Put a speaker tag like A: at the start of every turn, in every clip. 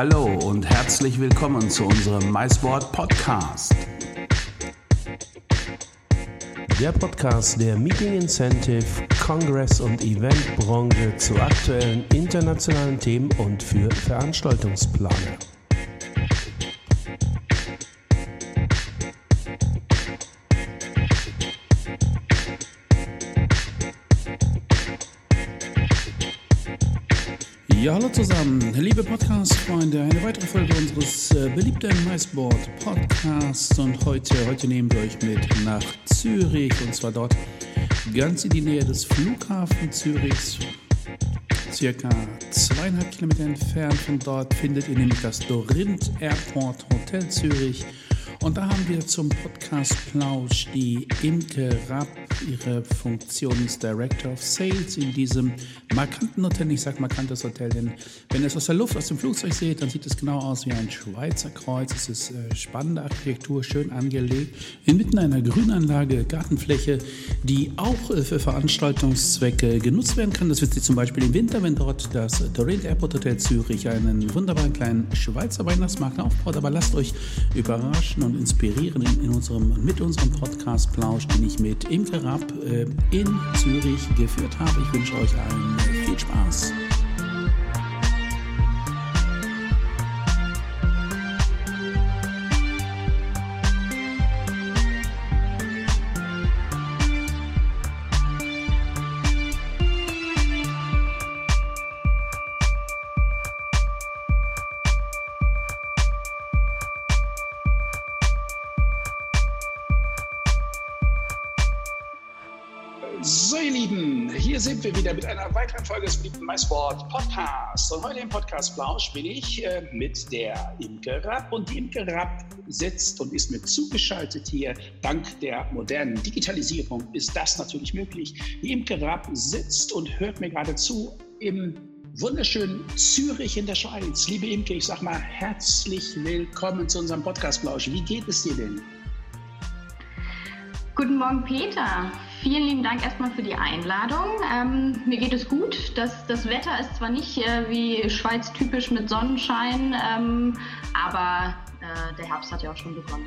A: Hallo und herzlich willkommen zu unserem MySport Podcast.
B: Der Podcast der Meeting Incentive, Congress und Eventbranche zu aktuellen internationalen Themen und für Veranstaltungsplaner.
A: Ja, hallo zusammen, liebe Podcast-Freunde, eine weitere Folge unseres äh, beliebten MySport Podcasts und heute, heute nehmen wir euch mit nach Zürich und zwar dort ganz in die Nähe des Flughafen Zürichs. Circa zweieinhalb Kilometer entfernt von dort findet ihr nämlich das Dorint Airport Hotel Zürich und da haben wir zum Podcast Plausch die Imke Rapp. Ihre Funktion ist Director of Sales in diesem markanten Hotel. Ich sage markantes Hotel, denn wenn ihr es aus der Luft, aus dem Flugzeug seht, dann sieht es genau aus wie ein Schweizer Kreuz. Es ist äh, spannende Architektur, schön angelegt. Inmitten einer Grünanlage, Gartenfläche, die auch äh, für Veranstaltungszwecke genutzt werden kann. Das wird sie zum Beispiel im Winter, wenn dort das Dorint Airport Hotel Zürich einen wunderbaren kleinen Schweizer Weihnachtsmarkt aufbaut. Aber lasst euch überraschen und inspirieren in, in unserem, mit unserem Podcast Plausch, den ich mit Imke Rapp äh, in Zürich geführt habe. Ich wünsche euch allen viel Spaß. So, ihr Lieben, hier sind wir wieder mit einer weiteren Folge des beliebten MySport Podcasts. Und heute im Podcast Plausch bin ich äh, mit der Imke Rapp. Und die Imke Rapp sitzt und ist mir zugeschaltet hier. Dank der modernen Digitalisierung ist das natürlich möglich. Die Imke Rapp sitzt und hört mir gerade zu im wunderschönen Zürich in der Schweiz. Liebe Imke, ich sag mal herzlich willkommen zu unserem Podcast Plausch. Wie geht es dir denn?
C: Guten Morgen, Peter. Vielen lieben Dank erstmal für die Einladung. Ähm, mir geht es gut. Das, das Wetter ist zwar nicht äh, wie Schweiz typisch mit Sonnenschein, ähm, aber äh, der Herbst hat ja auch schon begonnen.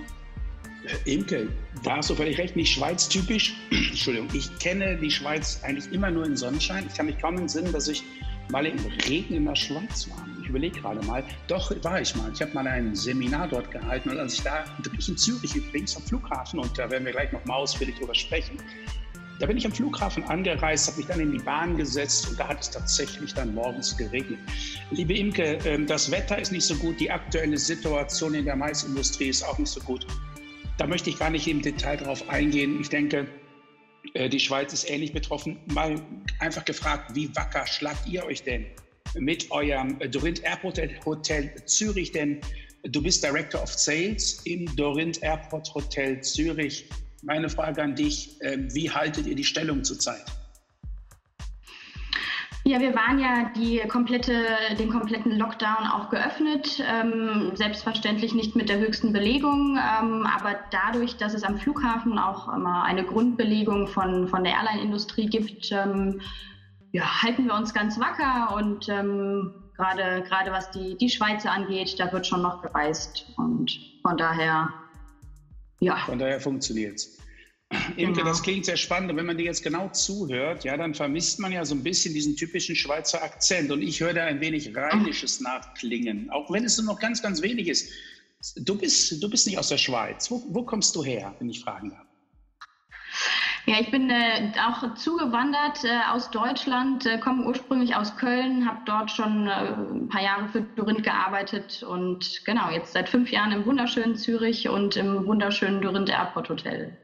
A: Imke, da hast du völlig recht, nicht Schweiz typisch. Entschuldigung, ich kenne die Schweiz eigentlich immer nur in Sonnenschein. Ich kann mich kaum entsinnen, dass ich mal im Regen in der Schweiz war. Ich überlege gerade mal. Doch, war ich mal. Ich habe mal ein Seminar dort gehalten und als ich da, ich in Zürich übrigens am Flughafen und da werden wir gleich noch mal ausführlich drüber sprechen. Da bin ich am Flughafen angereist, habe mich dann in die Bahn gesetzt und da hat es tatsächlich dann morgens geregnet. Liebe Imke, ähm, das Wetter ist nicht so gut, die aktuelle Situation in der Maisindustrie ist auch nicht so gut. Da möchte ich gar nicht im Detail drauf eingehen. Ich denke, die Schweiz ist ähnlich betroffen. Mal einfach gefragt, wie wacker schlagt ihr euch denn mit eurem Dorint Airport Hotel Zürich? Denn du bist Director of Sales im Dorint Airport Hotel Zürich. Meine Frage an dich, ähm, wie haltet ihr die Stellung zurzeit?
C: Ja, wir waren ja die komplette, den kompletten Lockdown auch geöffnet. Ähm, selbstverständlich nicht mit der höchsten Belegung, ähm, aber dadurch, dass es am Flughafen auch immer eine Grundbelegung von, von der Airline-Industrie gibt, ähm, ja, halten wir uns ganz wacker und ähm, gerade gerade was die, die Schweizer angeht, da wird schon noch gereist und von daher,
A: ja. Von daher funktioniert es. Imke, genau. das klingt sehr spannend. Und wenn man dir jetzt genau zuhört, ja, dann vermisst man ja so ein bisschen diesen typischen Schweizer Akzent. Und ich höre da ein wenig Rheinisches nachklingen, auch wenn es nur noch ganz, ganz wenig ist. Du bist, du bist nicht aus der Schweiz. Wo, wo kommst du her, wenn ich fragen darf?
C: Ja, ich bin äh, auch zugewandert äh, aus Deutschland, äh, komme ursprünglich aus Köln, habe dort schon äh, ein paar Jahre für Dorint gearbeitet und genau, jetzt seit fünf Jahren im wunderschönen Zürich und im wunderschönen Dorint Airport Hotel.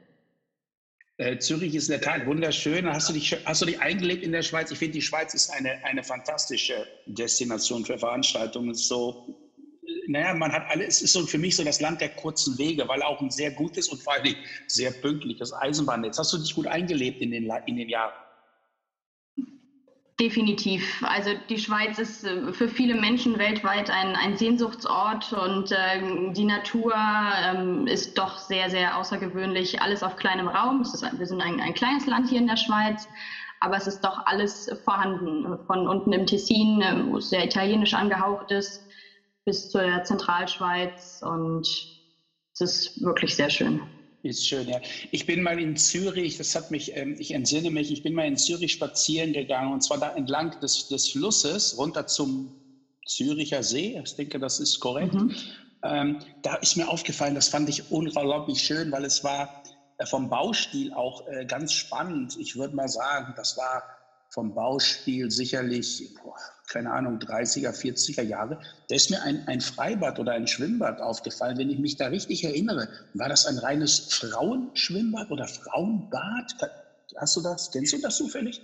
A: Äh, Zürich ist in der Tat wunderschön. Hast du dich, hast du dich eingelebt in der Schweiz? Ich finde, die Schweiz ist eine, eine fantastische Destination für Veranstaltungen. So, naja, man hat alles, es ist so für mich so das Land der kurzen Wege, weil auch ein sehr gutes und vor allem sehr pünktliches Eisenbahnnetz. Hast du dich gut eingelebt in den, in den Jahren?
C: Definitiv. Also die Schweiz ist äh, für viele Menschen weltweit ein, ein Sehnsuchtsort und äh, die Natur ähm, ist doch sehr, sehr außergewöhnlich. Alles auf kleinem Raum. Ist, wir sind ein, ein, kleines Land hier in der Schweiz, aber es ist doch alles vorhanden. Von unten im Tessin, äh, wo es sehr italienisch angehaucht ist, bis zur Zentralschweiz und es ist wirklich sehr schön.
A: Ist schön, ja. Ich bin mal in Zürich, das hat mich, ähm, ich entsinne mich, ich bin mal in Zürich spazieren gegangen und zwar da entlang des, des Flusses runter zum Züricher See. Ich denke, das ist korrekt. Mhm. Ähm, da ist mir aufgefallen, das fand ich unglaublich schön, weil es war äh, vom Baustil auch äh, ganz spannend. Ich würde mal sagen, das war vom Baustil sicherlich, boah, keine Ahnung, 30er, 40er Jahre. Da ist mir ein, ein Freibad oder ein Schwimmbad aufgefallen. Wenn ich mich da richtig erinnere, war das ein reines Frauenschwimmbad oder Frauenbad? Hast du das? Kennst du das zufällig?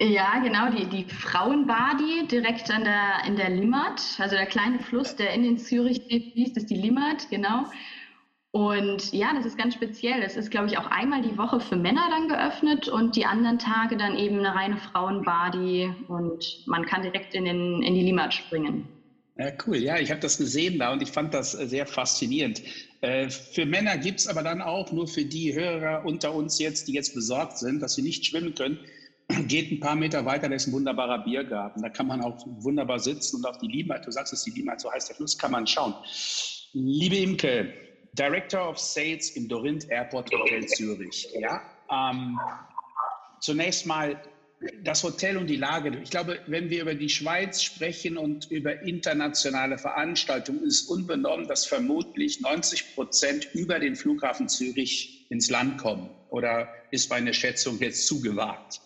C: Ja, genau, die, die Frauenbadi direkt an der, in der Limmat, also der kleine Fluss, der in den Zürich fließt, ist die Limmat, genau. Und ja, das ist ganz speziell. Es ist, glaube ich, auch einmal die Woche für Männer dann geöffnet und die anderen Tage dann eben eine reine Frauenbadi und man kann direkt in, den, in die Limmat springen.
A: Ja, cool. Ja, ich habe das gesehen da und ich fand das äh, sehr faszinierend. Äh, für Männer gibt es aber dann auch nur für die Hörer unter uns jetzt, die jetzt besorgt sind, dass sie nicht schwimmen können, geht ein paar Meter weiter, da ist ein wunderbarer Biergarten. Da kann man auch wunderbar sitzen und auf die Limmat, du sagst es, die Limmat, so heißt der Fluss, kann man schauen. Liebe Imke, Director of Sales im Dorint Airport Hotel Zürich. Ja, ähm, zunächst mal das Hotel und die Lage. Ich glaube, wenn wir über die Schweiz sprechen und über internationale Veranstaltungen, ist unbenommen, dass vermutlich 90 Prozent über den Flughafen Zürich ins Land kommen. Oder ist meine Schätzung jetzt zu gewagt?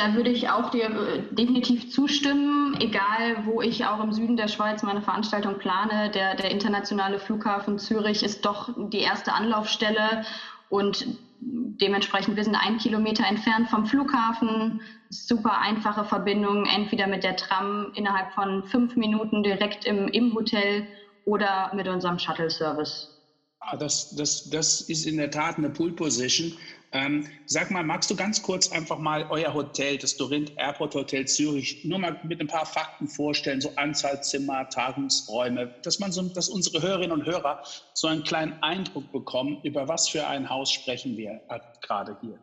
C: Da würde ich auch dir äh, definitiv zustimmen, egal wo ich auch im Süden der Schweiz meine Veranstaltung plane. Der, der internationale Flughafen Zürich ist doch die erste Anlaufstelle und dementsprechend, wir sind ein Kilometer entfernt vom Flughafen. Super einfache Verbindung, entweder mit der Tram innerhalb von fünf Minuten direkt im, im Hotel oder mit unserem Shuttle-Service.
A: Ah, das, das, das ist in der Tat eine Pool Position. Ähm, sag mal, magst du ganz kurz einfach mal euer Hotel, das Dorint Airport Hotel Zürich, nur mal mit ein paar Fakten vorstellen, so Anzahl Zimmer, Tagungsräume, dass man so, dass unsere Hörerinnen und Hörer so einen kleinen Eindruck bekommen, über was für ein Haus sprechen wir gerade hier.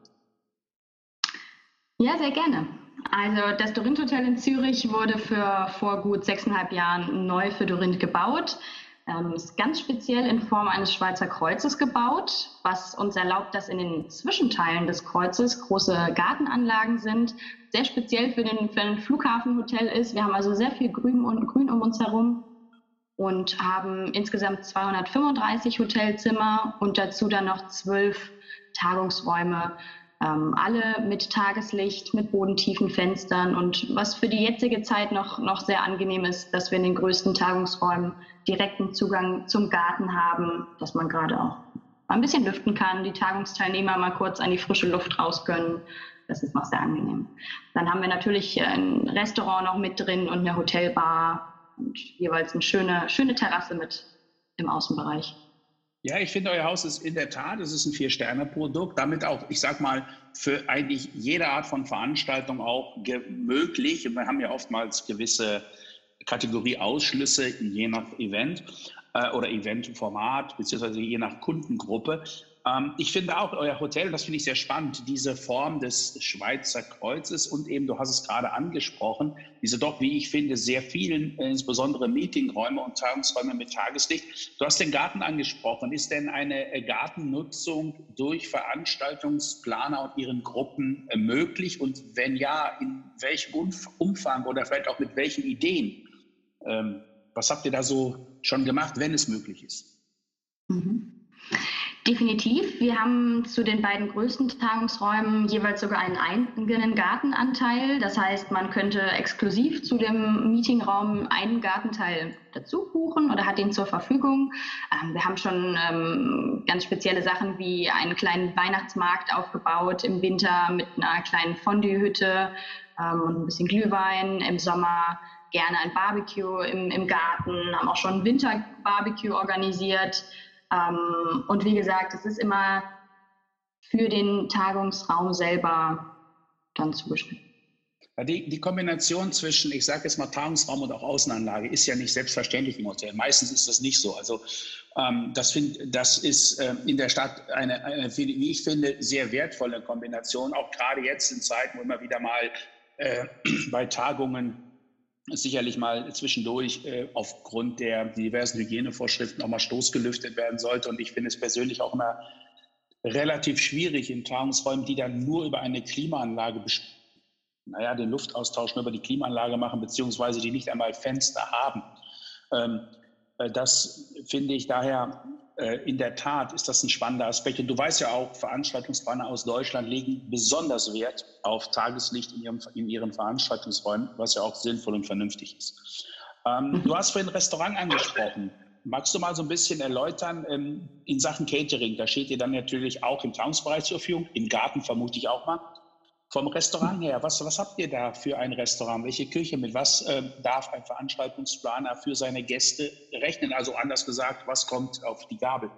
C: Ja, sehr gerne. Also das Dorint Hotel in Zürich wurde für vor gut sechseinhalb Jahren neu für Dorint gebaut. Ähm, ist ganz speziell in Form eines Schweizer Kreuzes gebaut, was uns erlaubt, dass in den Zwischenteilen des Kreuzes große Gartenanlagen sind. Sehr speziell für den, für ein Flughafenhotel ist. Wir haben also sehr viel Grün, und, Grün um uns herum und haben insgesamt 235 Hotelzimmer und dazu dann noch zwölf Tagungsräume ähm, alle mit Tageslicht, mit bodentiefen Fenstern und was für die jetzige Zeit noch, noch sehr angenehm ist, dass wir in den größten Tagungsräumen direkten Zugang zum Garten haben, dass man gerade auch ein bisschen lüften kann, die Tagungsteilnehmer mal kurz an die frische Luft raus können. Das ist noch sehr angenehm. Dann haben wir natürlich ein Restaurant noch mit drin und eine Hotelbar und jeweils eine schöne, schöne Terrasse mit im Außenbereich.
A: Ja, ich finde, euer Haus ist in der Tat, es ist ein Vier-Sterne-Produkt, damit auch, ich sag mal, für eigentlich jede Art von Veranstaltung auch möglich. Wir haben ja oftmals gewisse Kategorie-Ausschlüsse je nach Event äh, oder Eventformat, beziehungsweise je nach Kundengruppe. Ähm, ich finde auch euer Hotel, das finde ich sehr spannend, diese Form des Schweizer Kreuzes und eben, du hast es gerade angesprochen, diese doch, wie ich finde, sehr vielen, äh, insbesondere Meetingräume und Tagungsräume mit Tageslicht. Du hast den Garten angesprochen. Ist denn eine äh, Gartennutzung durch Veranstaltungsplaner und ihren Gruppen äh, möglich? Und wenn ja, in welchem Umfang oder vielleicht auch mit welchen Ideen? Ähm, was habt ihr da so schon gemacht, wenn es möglich ist?
C: Mhm. Definitiv. Wir haben zu den beiden größten Tagungsräumen jeweils sogar einen eigenen Gartenanteil. Das heißt, man könnte exklusiv zu dem Meetingraum einen Gartenteil dazu buchen oder hat ihn zur Verfügung. Ähm, wir haben schon ähm, ganz spezielle Sachen wie einen kleinen Weihnachtsmarkt aufgebaut im Winter mit einer kleinen Fondue-Hütte ähm, und ein bisschen Glühwein. Im Sommer gerne ein Barbecue im, im Garten, haben auch schon Winterbarbecue organisiert. Ähm, und wie gesagt, es ist immer für den Tagungsraum selber dann zugeschnitten.
A: Die, die Kombination zwischen, ich sage jetzt mal, Tagungsraum und auch Außenanlage ist ja nicht selbstverständlich im Hotel. Meistens ist das nicht so. Also ähm, das, find, das ist äh, in der Stadt eine, eine, wie ich finde, sehr wertvolle Kombination. Auch gerade jetzt in Zeiten, wo immer wieder mal äh, bei Tagungen sicherlich mal zwischendurch äh, aufgrund der diversen Hygienevorschriften auch mal stoßgelüftet werden sollte. Und ich finde es persönlich auch immer relativ schwierig in Tagungsräumen, die dann nur über eine Klimaanlage, naja, den Luftaustausch nur über die Klimaanlage machen, beziehungsweise die nicht einmal Fenster haben. Ähm, äh, das finde ich daher in der Tat ist das ein spannender Aspekt. Und du weißt ja auch, Veranstaltungsplaner aus Deutschland legen besonders Wert auf Tageslicht in, ihrem, in ihren Veranstaltungsräumen, was ja auch sinnvoll und vernünftig ist. Ähm, mhm. Du hast vorhin Restaurant angesprochen. Magst du mal so ein bisschen erläutern ähm, in Sachen Catering? Da steht ihr dann natürlich auch im Tagungsbereich zur Verfügung, im Garten vermute ich auch mal. Vom Restaurant her, was, was habt ihr da für ein Restaurant? Welche Küche? Mit was äh, darf ein Veranstaltungsplaner für seine Gäste rechnen? Also anders gesagt, was kommt auf die Gabel?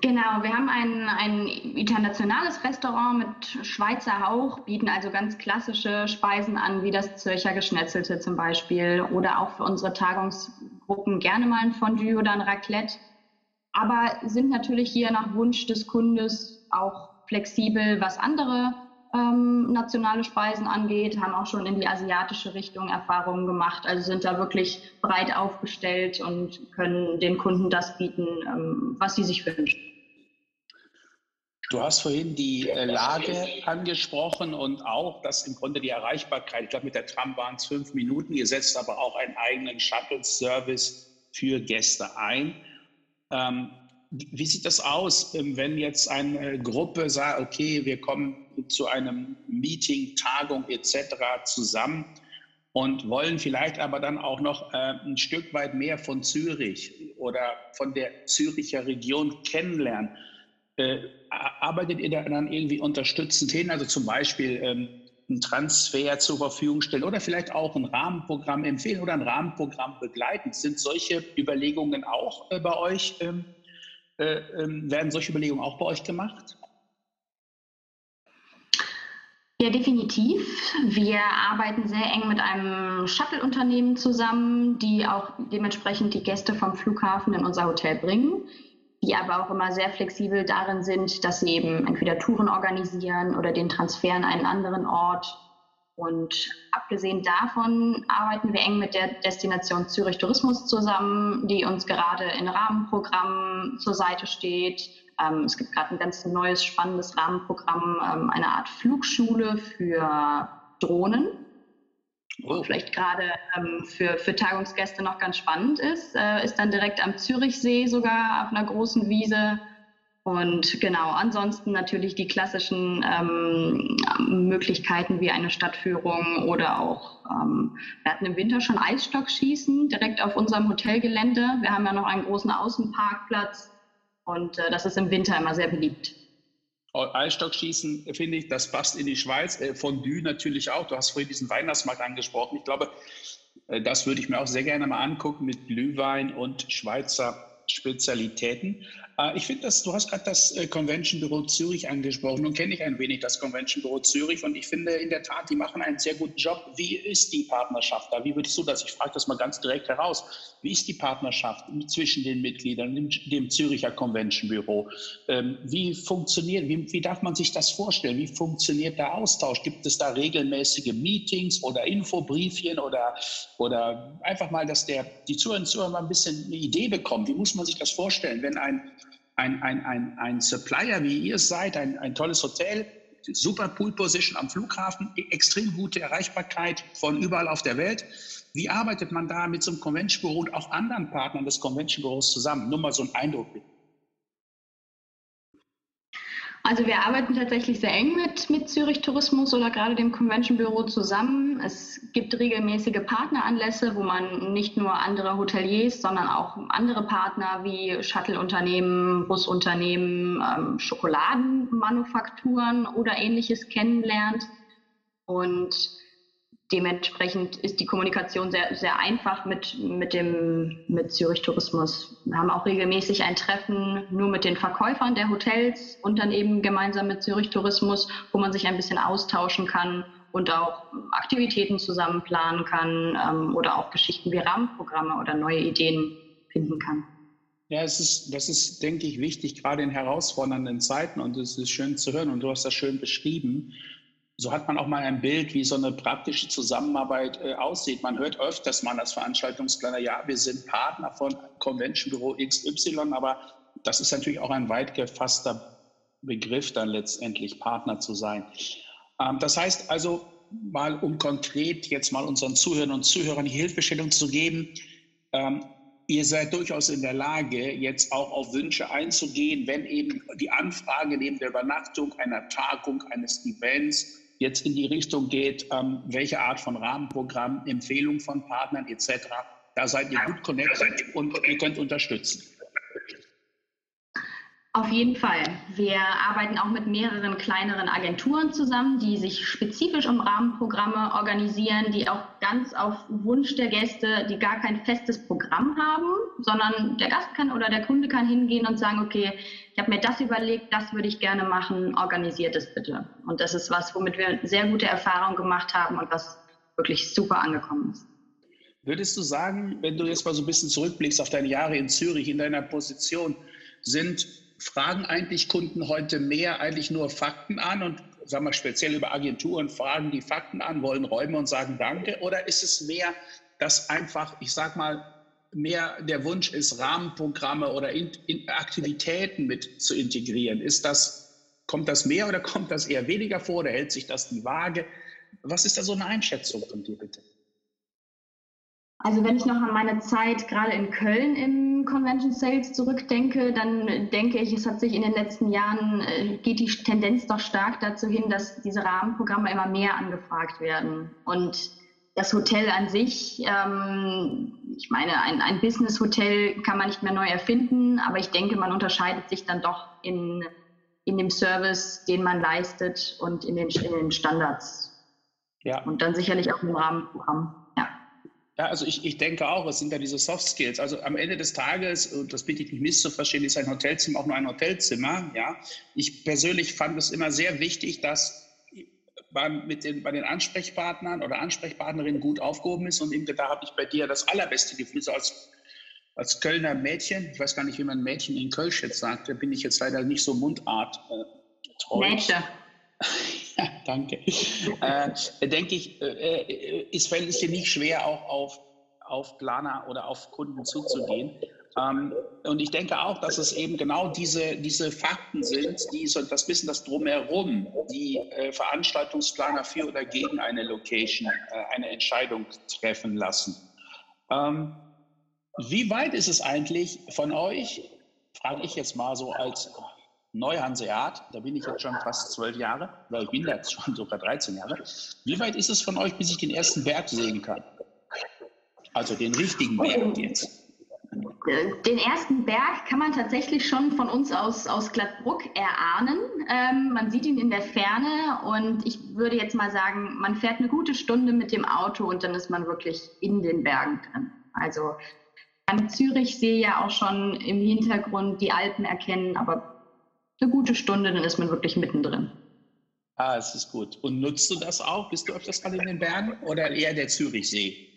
C: Genau, wir haben ein, ein internationales Restaurant mit Schweizer Hauch, bieten also ganz klassische Speisen an, wie das Zürcher Geschnetzelte zum Beispiel oder auch für unsere Tagungsgruppen gerne mal ein Fondue oder ein Raclette. Aber sind natürlich hier nach Wunsch des Kundes auch flexibel, was andere ähm, nationale Speisen angeht, haben auch schon in die asiatische Richtung Erfahrungen gemacht, also sind da wirklich breit aufgestellt und können den Kunden das bieten, ähm, was sie sich wünschen.
A: Du hast vorhin die äh, Lage angesprochen und auch, dass im Grunde die Erreichbarkeit, ich glaube mit der Tram waren es fünf Minuten, ihr setzt aber auch einen eigenen Shuttle-Service für Gäste ein. Ähm, wie sieht das aus, ähm, wenn jetzt eine Gruppe sagt, okay, wir kommen zu einem Meeting, Tagung etc. zusammen und wollen vielleicht aber dann auch noch äh, ein Stück weit mehr von Zürich oder von der Züricher Region kennenlernen? Äh, arbeitet ihr dann irgendwie unterstützend hin, also zum Beispiel ähm, einen Transfer zur Verfügung stellen oder vielleicht auch ein Rahmenprogramm empfehlen oder ein Rahmenprogramm begleiten? Sind solche Überlegungen auch äh, bei euch ähm, äh, ähm, werden solche Überlegungen auch bei euch gemacht?
C: Ja, definitiv. Wir arbeiten sehr eng mit einem Shuttle-Unternehmen zusammen, die auch dementsprechend die Gäste vom Flughafen in unser Hotel bringen, die aber auch immer sehr flexibel darin sind, dass sie eben entweder Touren organisieren oder den Transfer in einen anderen Ort und abgesehen davon arbeiten wir eng mit der Destination Zürich Tourismus zusammen, die uns gerade in Rahmenprogrammen zur Seite steht. Ähm, es gibt gerade ein ganz neues, spannendes Rahmenprogramm, ähm, eine Art Flugschule für Drohnen. Oh. Vielleicht gerade ähm, für, für Tagungsgäste noch ganz spannend ist, äh, ist dann direkt am Zürichsee sogar auf einer großen Wiese und genau, ansonsten natürlich die klassischen ähm, Möglichkeiten wie eine Stadtführung oder auch, ähm, wir hatten im Winter schon Eisstockschießen direkt auf unserem Hotelgelände. Wir haben ja noch einen großen Außenparkplatz und äh, das ist im Winter immer sehr beliebt.
A: Eisstockschießen, finde ich, das passt in die Schweiz. Äh, Fondue natürlich auch. Du hast vorhin diesen Weihnachtsmarkt angesprochen. Ich glaube, äh, das würde ich mir auch sehr gerne mal angucken mit Glühwein und Schweizer Spezialitäten. Äh, ich finde, dass du hast gerade das äh, Convention Büro Zürich angesprochen und kenne ich ein wenig das Convention Büro Zürich und ich finde in der Tat, die machen einen sehr guten Job. Wie ist die Partnerschaft da? Wie würdest du das? Ich frage das mal ganz direkt heraus. Wie ist die Partnerschaft zwischen den Mitgliedern, dem, dem Züricher Convention Büro? Ähm, wie funktioniert, wie, wie darf man sich das vorstellen? Wie funktioniert der Austausch? Gibt es da regelmäßige Meetings oder Infobriefchen oder, oder einfach mal, dass der, die Zuhörer und Zuhörer mal ein bisschen eine Idee bekommen? Wie muss man sich das vorstellen, wenn ein ein, ein, ein, ein Supplier, wie ihr es seid, ein, ein tolles Hotel, super Pool Position am Flughafen, extrem gute Erreichbarkeit von überall auf der Welt. Wie arbeitet man da mit so einem Convention Büro und auch anderen Partnern des Convention Büros zusammen? Nur mal so ein Eindruck.
C: Also wir arbeiten tatsächlich sehr eng mit, mit Zürich Tourismus oder gerade dem Convention Büro zusammen. Es gibt regelmäßige Partneranlässe, wo man nicht nur andere Hoteliers, sondern auch andere Partner wie Shuttle-Unternehmen, Busunternehmen, ähm, Schokoladenmanufakturen oder ähnliches kennenlernt. Und dementsprechend ist die Kommunikation sehr, sehr einfach mit, mit, dem, mit Zürich Tourismus. Wir haben auch regelmäßig ein Treffen nur mit den Verkäufern der Hotels und dann eben gemeinsam mit Zürich Tourismus, wo man sich ein bisschen austauschen kann und auch Aktivitäten zusammen planen kann ähm, oder auch Geschichten wie Rahmenprogramme oder neue Ideen finden kann.
A: Ja, es ist, das ist, denke ich, wichtig, gerade in herausfordernden Zeiten und es ist schön zu hören und du hast das schön beschrieben so hat man auch mal ein Bild, wie so eine praktische Zusammenarbeit äh, aussieht. Man hört öfters mal als Veranstaltungsplaner, ja, wir sind Partner von Convention Büro XY, aber das ist natürlich auch ein weit gefasster Begriff, dann letztendlich Partner zu sein. Ähm, das heißt also, mal um konkret jetzt mal unseren Zuhörern und Zuhörern die Hilfestellung zu geben, ähm, ihr seid durchaus in der Lage, jetzt auch auf Wünsche einzugehen, wenn eben die Anfrage neben der Übernachtung einer Tagung, eines Events jetzt in die Richtung geht, ähm, welche Art von Rahmenprogramm, Empfehlung von Partnern etc. Da seid ihr gut connected und ihr könnt unterstützen.
C: Auf jeden Fall. Wir arbeiten auch mit mehreren kleineren Agenturen zusammen, die sich spezifisch um Rahmenprogramme organisieren, die auch ganz auf Wunsch der Gäste, die gar kein festes Programm haben, sondern der Gast kann oder der Kunde kann hingehen und sagen, okay, ich habe mir das überlegt, das würde ich gerne machen, organisiert es bitte. Und das ist was, womit wir sehr gute Erfahrungen gemacht haben und was wirklich super angekommen ist.
A: Würdest du sagen, wenn du jetzt mal so ein bisschen zurückblickst auf deine Jahre in Zürich, in deiner Position, sind fragen eigentlich Kunden heute mehr eigentlich nur Fakten an und sagen wir speziell über Agenturen fragen die Fakten an, wollen Räume und sagen Danke? Oder ist es mehr, dass einfach, ich sag mal, mehr der Wunsch ist, Rahmenprogramme oder in, in Aktivitäten mit zu integrieren? Ist das, kommt das mehr oder kommt das eher weniger vor oder hält sich das die Waage? Was ist da so eine Einschätzung von dir bitte?
C: Also wenn ich noch an meine Zeit gerade in Köln im Convention Sales zurückdenke, dann denke ich, es hat sich in den letzten Jahren, äh, geht die Tendenz doch stark dazu hin, dass diese Rahmenprogramme immer mehr angefragt werden. Und das Hotel an sich, ähm, ich meine, ein, ein Business-Hotel kann man nicht mehr neu erfinden, aber ich denke, man unterscheidet sich dann doch in, in dem Service, den man leistet und in den, in den Standards. Ja. Und dann sicherlich auch im Rahmenprogramm.
A: Ja, also ich, ich denke auch, es sind ja diese Soft Skills. Also am Ende des Tages, und das bitte ich nicht misszuverstehen, ist ein Hotelzimmer auch nur ein Hotelzimmer. Ja, ich persönlich fand es immer sehr wichtig, dass man mit den, bei den Ansprechpartnern oder Ansprechpartnerinnen gut aufgehoben ist. Und eben da habe ich bei dir das allerbeste Gefühl, so als, als Kölner Mädchen. Ich weiß gar nicht, wie man Mädchen in Kölsch jetzt sagt. Da bin ich jetzt leider nicht so Mundart äh. Mädchen. Ja, danke. äh, denke ich, äh, äh, ist, es dir nicht schwer, auch auf, auf Planer oder auf Kunden zuzugehen. Ähm, und ich denke auch, dass es eben genau diese, diese Fakten sind, die so das Wissen, das drumherum, die äh, Veranstaltungsplaner für oder gegen eine Location äh, eine Entscheidung treffen lassen. Ähm, wie weit ist es eigentlich von euch, frage ich jetzt mal so als Neuhanseat, da bin ich jetzt schon fast zwölf Jahre, oder ich bin da jetzt schon sogar 13 Jahre. Wie weit ist es von euch, bis ich den ersten Berg sehen kann? Also den richtigen Berg jetzt.
C: Den ersten Berg kann man tatsächlich schon von uns aus, aus Gladbruck erahnen. Ähm, man sieht ihn in der Ferne und ich würde jetzt mal sagen, man fährt eine gute Stunde mit dem Auto und dann ist man wirklich in den Bergen drin. Also an Zürich sehe ja auch schon im Hintergrund die Alpen erkennen, aber eine gute Stunde, dann ist man wirklich mittendrin.
A: Ah, es ist gut. Und nutzt du das auch? Bist du öfters mal in den Bergen oder eher der Zürichsee?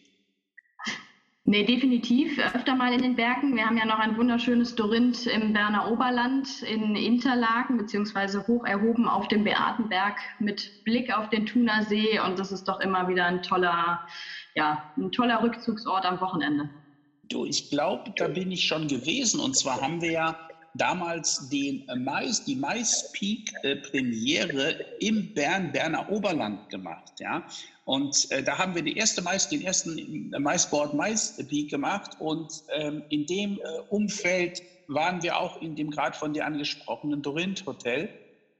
C: Nee, definitiv öfter mal in den Bergen. Wir haben ja noch ein wunderschönes Dorinth im Berner Oberland in Interlaken, beziehungsweise hoch erhoben auf dem Beatenberg mit Blick auf den Thunersee. Und das ist doch immer wieder ein toller, ja, ein toller Rückzugsort am Wochenende.
A: Du, ich glaube, da bin ich schon gewesen. Und zwar haben wir ja damals den Mais, die Mais-Peak-Premiere im Bern, Berner Oberland gemacht. Ja? Und äh, da haben wir die erste Mais, den ersten Maisboard Mais-Peak gemacht. Und ähm, in dem äh, Umfeld waren wir auch in dem gerade von dir angesprochenen Dorinth Hotel.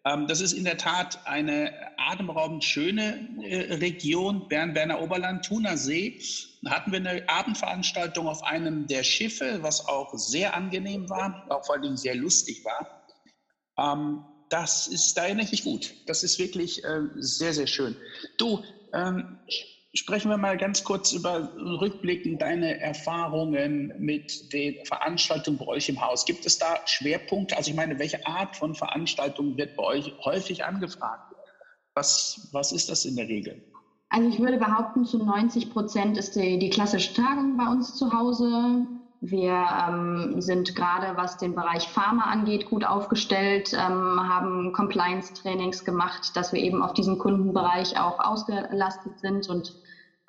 A: Ähm, das ist in der Tat eine atemberaubend schöne äh, Region, Bern-Berner Oberland, Thunersee. Da hatten wir eine Abendveranstaltung auf einem der Schiffe, was auch sehr angenehm war, auch vor allem sehr lustig war. Ähm, das ist, da ich mich gut. Das ist wirklich äh, sehr, sehr schön. Du, ähm, sprechen wir mal ganz kurz über rückblickend deine Erfahrungen mit den Veranstaltungen bei euch im Haus. Gibt es da Schwerpunkte? Also ich meine, welche Art von Veranstaltung wird bei euch häufig angefragt? Was, was ist das in der Regel?
C: Also ich würde behaupten, zu 90 Prozent ist die, die klassische Tagung bei uns zu Hause. Wir ähm, sind gerade, was den Bereich Pharma angeht, gut aufgestellt, ähm, haben Compliance-Trainings gemacht, dass wir eben auf diesen Kundenbereich auch ausgelastet sind und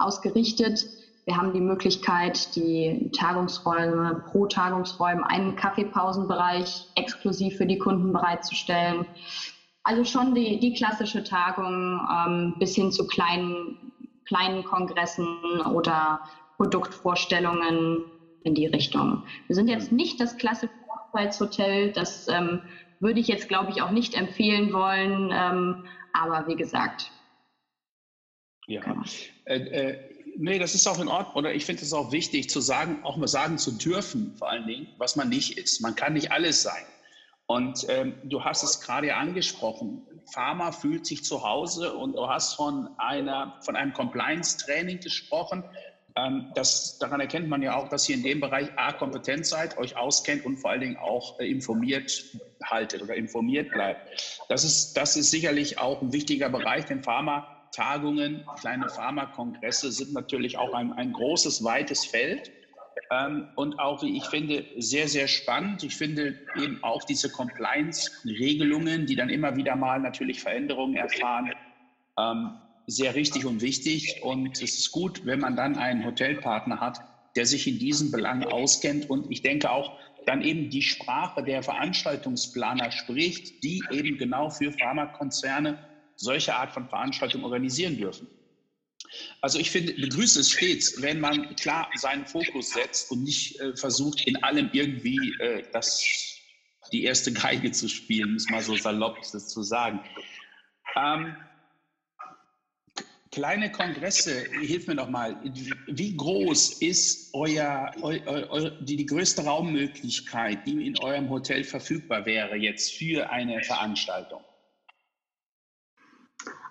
C: ausgerichtet. Wir haben die Möglichkeit, die Tagungsräume pro Tagungsräumen einen Kaffeepausenbereich exklusiv für die Kunden bereitzustellen. Also schon die, die klassische Tagung ähm, bis hin zu kleinen, kleinen Kongressen oder Produktvorstellungen in die Richtung. Wir sind jetzt nicht das klassische Hochzeitshotel, das ähm, würde ich jetzt, glaube ich, auch nicht empfehlen wollen, ähm, aber wie gesagt.
A: Ja, genau. äh, äh, nee, das ist auch in Ordnung. Oder ich finde es auch wichtig zu sagen, auch mal sagen zu dürfen, vor allen Dingen, was man nicht ist. Man kann nicht alles sein. Und ähm, du hast es gerade angesprochen. Pharma fühlt sich zu Hause und du hast von einer, von einem Compliance-Training gesprochen. Ähm, das, daran erkennt man ja auch, dass ihr in dem Bereich A kompetent seid, euch auskennt und vor allen Dingen auch äh, informiert haltet oder informiert bleibt. Das ist, das ist sicherlich auch ein wichtiger Bereich, denn Pharma-Tagungen, kleine Pharma-Kongresse sind natürlich auch ein, ein großes, weites Feld. Ähm, und auch, wie ich finde, sehr, sehr spannend. Ich finde eben auch diese Compliance-Regelungen, die dann immer wieder mal natürlich Veränderungen erfahren, ähm, sehr richtig und wichtig. Und es ist gut, wenn man dann einen Hotelpartner hat, der sich in diesen Belangen auskennt und ich denke auch dann eben die Sprache der Veranstaltungsplaner spricht, die eben genau für Pharmakonzerne solche Art von Veranstaltungen organisieren dürfen. Also ich finde, begrüße es stets, wenn man klar seinen Fokus setzt und nicht äh, versucht, in allem irgendwie äh, das, die erste Geige zu spielen, es mal so salopp das zu sagen. Ähm, kleine Kongresse, hilf mir noch mal, wie groß ist euer, eu, eu, die, die größte Raummöglichkeit, die in eurem Hotel verfügbar wäre jetzt für eine Veranstaltung?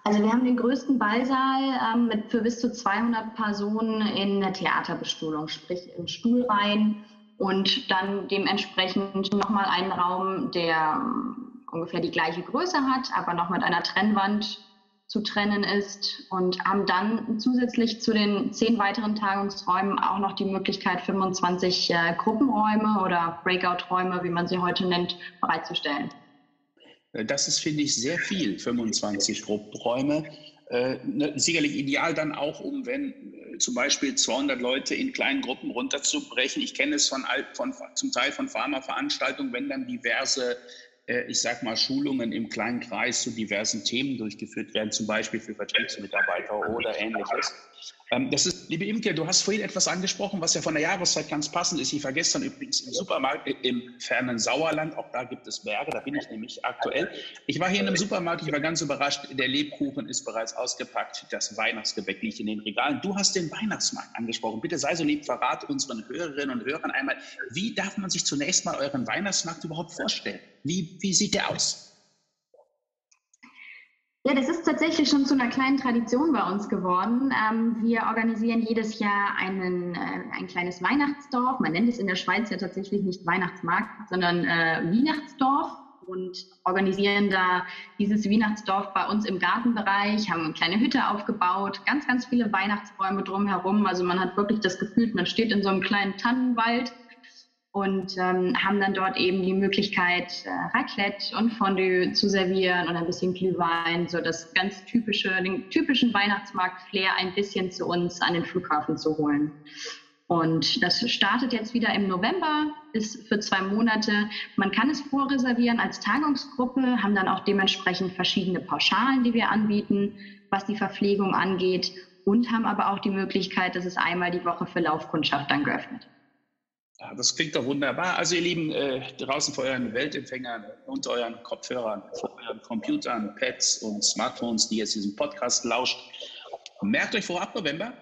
C: Also wir haben den größten Ballsaal ähm, mit für bis zu 200 Personen in der Theaterbestuhlung, sprich in Stuhlreihen und dann dementsprechend nochmal einen Raum, der ähm, ungefähr die gleiche Größe hat, aber noch mit einer Trennwand zu trennen ist und haben dann zusätzlich zu den zehn weiteren Tagungsräumen auch noch die Möglichkeit, 25 äh, Gruppenräume oder Breakout-Räume, wie man sie heute nennt, bereitzustellen.
A: Äh, das ist, finde ich, sehr viel, 25 Gruppenräume. Äh, ne, sicherlich ideal dann auch, um, wenn äh, zum Beispiel 200 Leute in kleinen Gruppen runterzubrechen. Ich kenne es von, von, zum Teil von Pharmaveranstaltungen, wenn dann diverse ich sage mal, Schulungen im kleinen Kreis zu diversen Themen durchgeführt werden, zum Beispiel für Vertriebsmitarbeiter oder ähnliches. Ähm, das ist, liebe Imke, du hast vorhin etwas angesprochen, was ja von der Jahreszeit ganz passend ist. Ich war gestern übrigens im Supermarkt im fernen Sauerland, auch da gibt es Berge, da bin ich nämlich aktuell. Ich war hier in einem Supermarkt, ich war ganz überrascht, der Lebkuchen ist bereits ausgepackt, das Weihnachtsgebäck liegt in den Regalen. Du hast den Weihnachtsmarkt angesprochen. Bitte sei so lieb, verrate unseren Hörerinnen und Hörern einmal, wie darf man sich zunächst mal euren Weihnachtsmarkt überhaupt vorstellen? Wie, wie sieht der aus?
C: Ja, das ist tatsächlich schon zu einer kleinen Tradition bei uns geworden. Ähm, wir organisieren jedes Jahr einen, äh, ein kleines Weihnachtsdorf. Man nennt es in der Schweiz ja tatsächlich nicht Weihnachtsmarkt, sondern äh, Weihnachtsdorf und organisieren da dieses Weihnachtsdorf bei uns im Gartenbereich, haben eine kleine Hütte aufgebaut, ganz, ganz viele Weihnachtsbäume drumherum. Also man hat wirklich das Gefühl, man steht in so einem kleinen Tannenwald und ähm, haben dann dort eben die Möglichkeit, äh, Raclette und Fondue zu servieren und ein bisschen Glühwein, so das ganz typische, den typischen Weihnachtsmarkt-Flair ein bisschen zu uns an den Flughafen zu holen. Und das startet jetzt wieder im November, ist für zwei Monate. Man kann es vorreservieren als Tagungsgruppe, haben dann auch dementsprechend verschiedene Pauschalen, die wir anbieten, was die Verpflegung angeht und haben aber auch die Möglichkeit, dass es einmal die Woche für Laufkundschaft dann geöffnet.
A: Ja, das klingt doch wunderbar. Also ihr Lieben, äh, draußen vor euren Weltempfängern und euren Kopfhörern, vor euren Computern, Pads und Smartphones, die jetzt diesen Podcast lauscht, merkt euch vorab November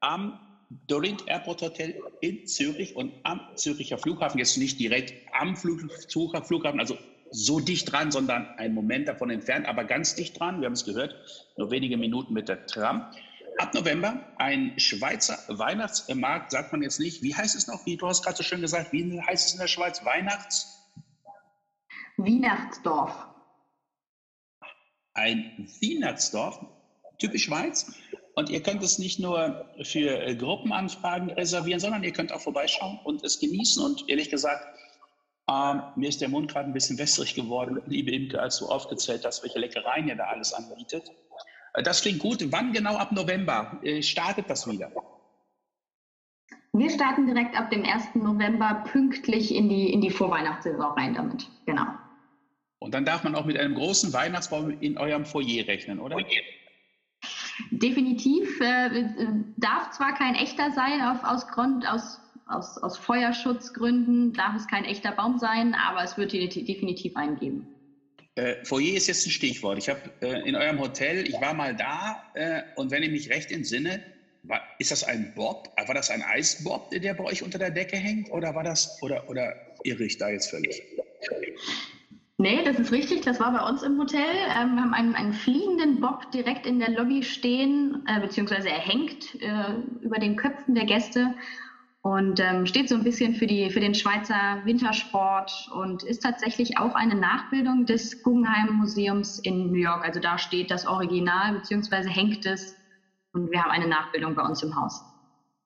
A: am Dorint Airport Hotel in Zürich und am Züricher Flughafen, jetzt nicht direkt am Flughafen, also so dicht dran, sondern einen Moment davon entfernt, aber ganz dicht dran. Wir haben es gehört, nur wenige Minuten mit der Tram. Ab November ein Schweizer Weihnachtsmarkt, sagt man jetzt nicht. Wie heißt es noch? Wie du hast gerade so schön gesagt, wie heißt es in der Schweiz? Weihnachts?
C: Weihnachtsdorf.
A: Ein Weihnachtsdorf, typisch Schweiz. Und ihr könnt es nicht nur für äh, Gruppenanfragen reservieren, sondern ihr könnt auch vorbeischauen und es genießen. Und ehrlich gesagt, äh, mir ist der Mund gerade ein bisschen wässrig geworden, liebe Imke, als du aufgezählt hast, welche Leckereien ihr da alles anbietet. Das klingt gut. Wann genau ab November äh, startet das wieder?
C: Wir starten direkt ab dem 1. November pünktlich in die, in die Vorweihnachtssaison rein damit. Genau.
A: Und dann darf man auch mit einem großen Weihnachtsbaum in eurem Foyer rechnen, oder?
C: Definitiv. Äh, darf zwar kein echter sein auf, aus, Grund, aus, aus, aus Feuerschutzgründen, darf es kein echter Baum sein, aber es wird definitiv einen geben.
A: Äh, Foyer ist jetzt ein Stichwort. Ich habe äh, in eurem Hotel, ich war mal da äh, und wenn ich mich recht entsinne, war, ist das ein Bob? War das ein Eisbob, der bei euch unter der Decke hängt? Oder war das, oder, oder irre ich da jetzt völlig?
C: Nee, das ist richtig. Das war bei uns im Hotel. Ähm, wir haben einen, einen, fliegenden Bob direkt in der Lobby stehen, äh, beziehungsweise er hängt äh, über den Köpfen der Gäste und ähm, steht so ein bisschen für, die, für den Schweizer Wintersport und ist tatsächlich auch eine Nachbildung des Guggenheim Museums in New York. Also da steht das Original, beziehungsweise hängt es und wir haben eine Nachbildung bei uns im Haus.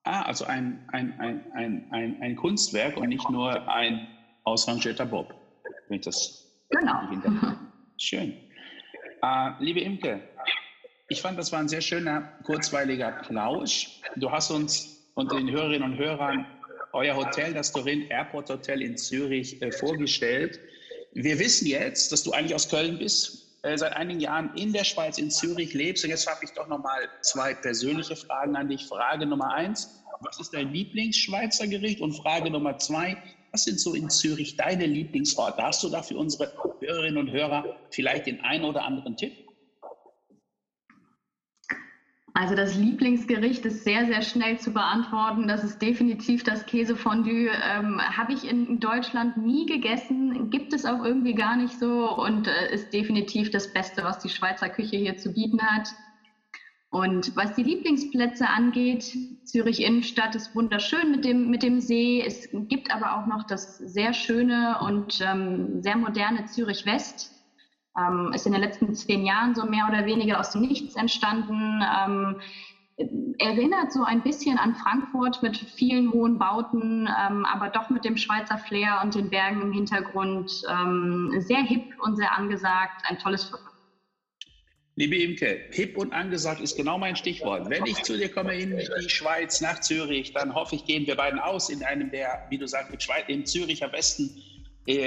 A: Ah, also ein, ein, ein, ein, ein, ein Kunstwerk und nicht nur ein ausrangierter Bob, wenn ich das
C: genau.
A: Schön. Äh, liebe Imke, ich fand, das war ein sehr schöner, kurzweiliger Plausch. Du hast uns und den Hörerinnen und Hörern euer Hotel, das Dorin Airport Hotel in Zürich, äh, vorgestellt. Wir wissen jetzt, dass du eigentlich aus Köln bist, äh, seit einigen Jahren in der Schweiz, in Zürich lebst. Und jetzt habe ich doch noch mal zwei persönliche Fragen an dich. Frage Nummer eins, was ist dein Lieblingsschweizer Gericht? Und Frage Nummer zwei, was sind so in Zürich deine Lieblingsorte? Hast du da für unsere Hörerinnen und Hörer vielleicht den einen oder anderen Tipp?
C: Also das Lieblingsgericht ist sehr, sehr schnell zu beantworten. Das ist definitiv das Käsefondue. Ähm, Habe ich in Deutschland nie gegessen, gibt es auch irgendwie gar nicht so und äh, ist definitiv das Beste, was die Schweizer Küche hier zu bieten hat. Und was die Lieblingsplätze angeht, Zürich Innenstadt ist wunderschön mit dem, mit dem See. Es gibt aber auch noch das sehr schöne und ähm, sehr moderne Zürich West ähm, ist in den letzten zehn Jahren so mehr oder weniger aus dem Nichts entstanden. Ähm, erinnert so ein bisschen an Frankfurt mit vielen hohen Bauten, ähm, aber doch mit dem Schweizer Flair und den Bergen im Hintergrund. Ähm, sehr hip und sehr angesagt, ein tolles Viertel.
A: Liebe Imke, hip und angesagt ist genau mein Stichwort. Wenn ich zu dir komme in die Schweiz, nach Zürich, dann hoffe ich, gehen wir beiden aus in einem der, wie du sagst, im Züricher Westen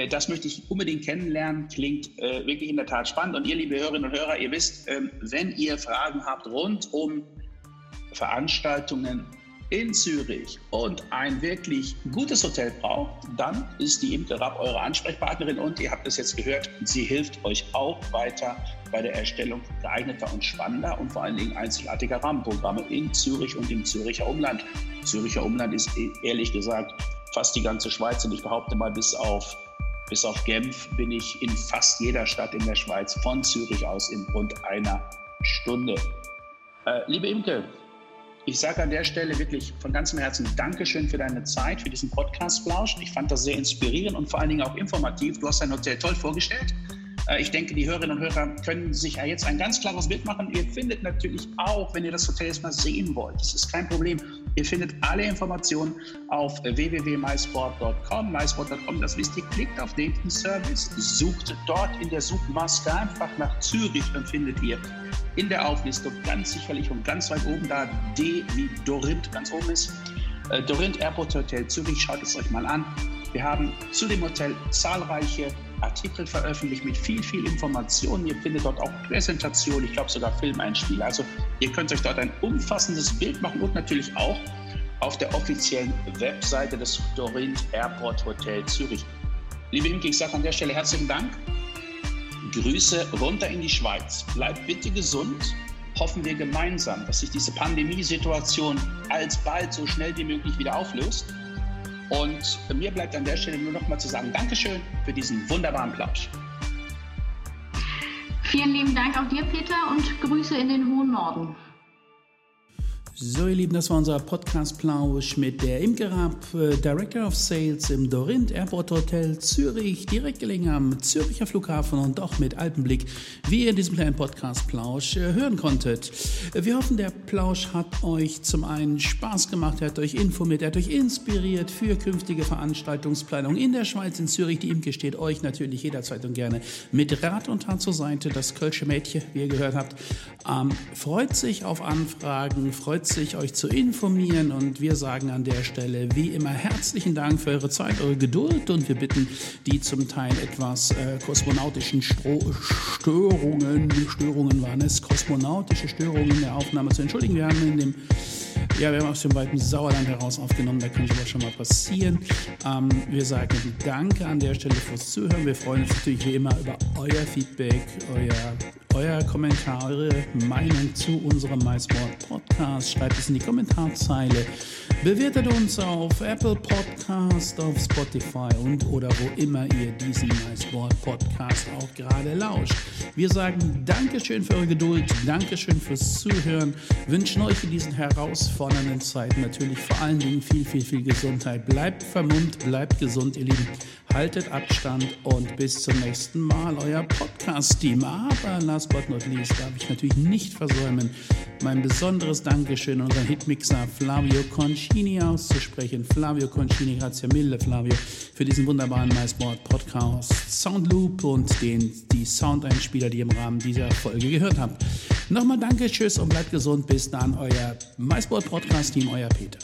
A: das möchte ich unbedingt kennenlernen. Klingt äh, wirklich in der Tat spannend. Und ihr, liebe Hörerinnen und Hörer, ihr wisst, ähm, wenn ihr Fragen habt rund um Veranstaltungen in Zürich und ein wirklich gutes Hotel braucht, dann ist die Imke Rapp eure Ansprechpartnerin und ihr habt es jetzt gehört, sie hilft euch auch weiter bei der Erstellung geeigneter und spannender und vor allen Dingen einzigartiger Rahmenprogramme in Zürich und im Züricher Umland. Züricher Umland ist e-, ehrlich gesagt fast die ganze Schweiz und ich behaupte mal bis auf bis auf Genf bin ich in fast jeder Stadt in der Schweiz von Zürich aus in rund einer Stunde. Äh, liebe Imke, ich sage an der Stelle wirklich von ganzem Herzen Dankeschön für deine Zeit, für diesen Podcast-Flausch. Ich fand das sehr inspirierend und vor allen Dingen auch informativ. Du hast dein Hotel toll vorgestellt. Äh, ich denke, die Hörerinnen und Hörer können sich ja jetzt ein ganz klares Bild machen. Ihr findet natürlich auch, wenn ihr das Hotel jetzt mal sehen wollt, das ist kein Problem, Ihr findet alle Informationen auf www.mysport.com. mysport.com, das wisst ihr, klickt auf den Service, sucht dort in der Suchmaske einfach nach Zürich, dann findet ihr in der Auflistung ganz sicherlich und ganz weit oben da D wie Dorint ganz oben ist. Äh, Dorint Airport Hotel Zürich, schaut es euch mal an. Wir haben zu dem Hotel zahlreiche Artikel veröffentlicht mit viel, viel Informationen. Ihr findet dort auch Präsentationen, ich glaube sogar Filmeinspiele. Also ihr könnt euch dort ein umfassendes Bild machen und natürlich auch auf der offiziellen Webseite des Dorint Airport Hotel Zürich. Liebe Imke, ich sage an der Stelle herzlichen Dank. Grüße runter in die Schweiz. Bleibt bitte gesund. Hoffen wir gemeinsam, dass sich diese Pandemiesituation alsbald so schnell wie möglich wieder auflöst und mir bleibt an der Stelle nur noch mal zu sagen, Dankeschön für diesen wunderbaren Plausch.
C: Vielen lieben Dank auch dir, Peter, und Grüße in den hohen Norden.
A: So, ihr Lieben, das war unser Podcast-Plausch mit der Imkerab, äh, Director of Sales im Dorint Airport Hotel Zürich, direkt gelegen am Züricher Flughafen und auch mit Alpenblick, wie ihr in diesem kleinen Podcast-Plausch äh, hören konntet. Wir hoffen, der Plausch hat euch zum einen Spaß gemacht, er hat euch informiert, er hat euch inspiriert für künftige Veranstaltungsplanung in der Schweiz, in Zürich. Die Imke steht euch natürlich jederzeit und gerne mit Rat und Tat zur Seite. Das Kölsche Mädchen, wie ihr gehört habt, ähm, freut sich auf Anfragen, freut sich, euch zu informieren. Und wir sagen an der Stelle wie immer herzlichen Dank für eure Zeit, eure Geduld. Und wir bitten die zum Teil etwas äh, kosmonautischen Stro Störungen, Störungen waren es, kosmonautische Störungen der Aufnahme zu entschuldigen. Wir haben in dem ja, wir haben aus dem weiten Sauerland heraus aufgenommen, da kann sowas schon mal passieren. Ähm, wir sagen Danke an der Stelle fürs Zuhören. Wir freuen uns natürlich wie immer über euer Feedback, euer, euer Kommentare, Meinung zu unserem MySport Podcast. Schreibt es in die Kommentarzeile. Bewertet uns auf Apple Podcast, auf Spotify und oder wo immer ihr diesen MySport Podcast auch gerade lauscht. Wir sagen Dankeschön für eure Geduld, Dankeschön fürs Zuhören, wünschen euch in diesen herausfordernden Zeiten natürlich vor allen Dingen viel, viel, viel Gesundheit. Bleibt vermummt, bleibt gesund, ihr Lieben. Haltet Abstand und bis zum nächsten Mal, euer Podcast-Team. Aber last but not least darf ich natürlich nicht versäumen, mein besonderes Dankeschön an unseren Hitmixer Flavio Concini auszusprechen. Flavio Concini, grazie mille Flavio, für diesen wunderbaren MySport Podcast Soundloop und den, die Soundeinspieler, die ihr im Rahmen dieser Folge gehört habt. Nochmal danke, tschüss und bleibt gesund. Bis dann, euer MySport Podcast Team, euer Peter.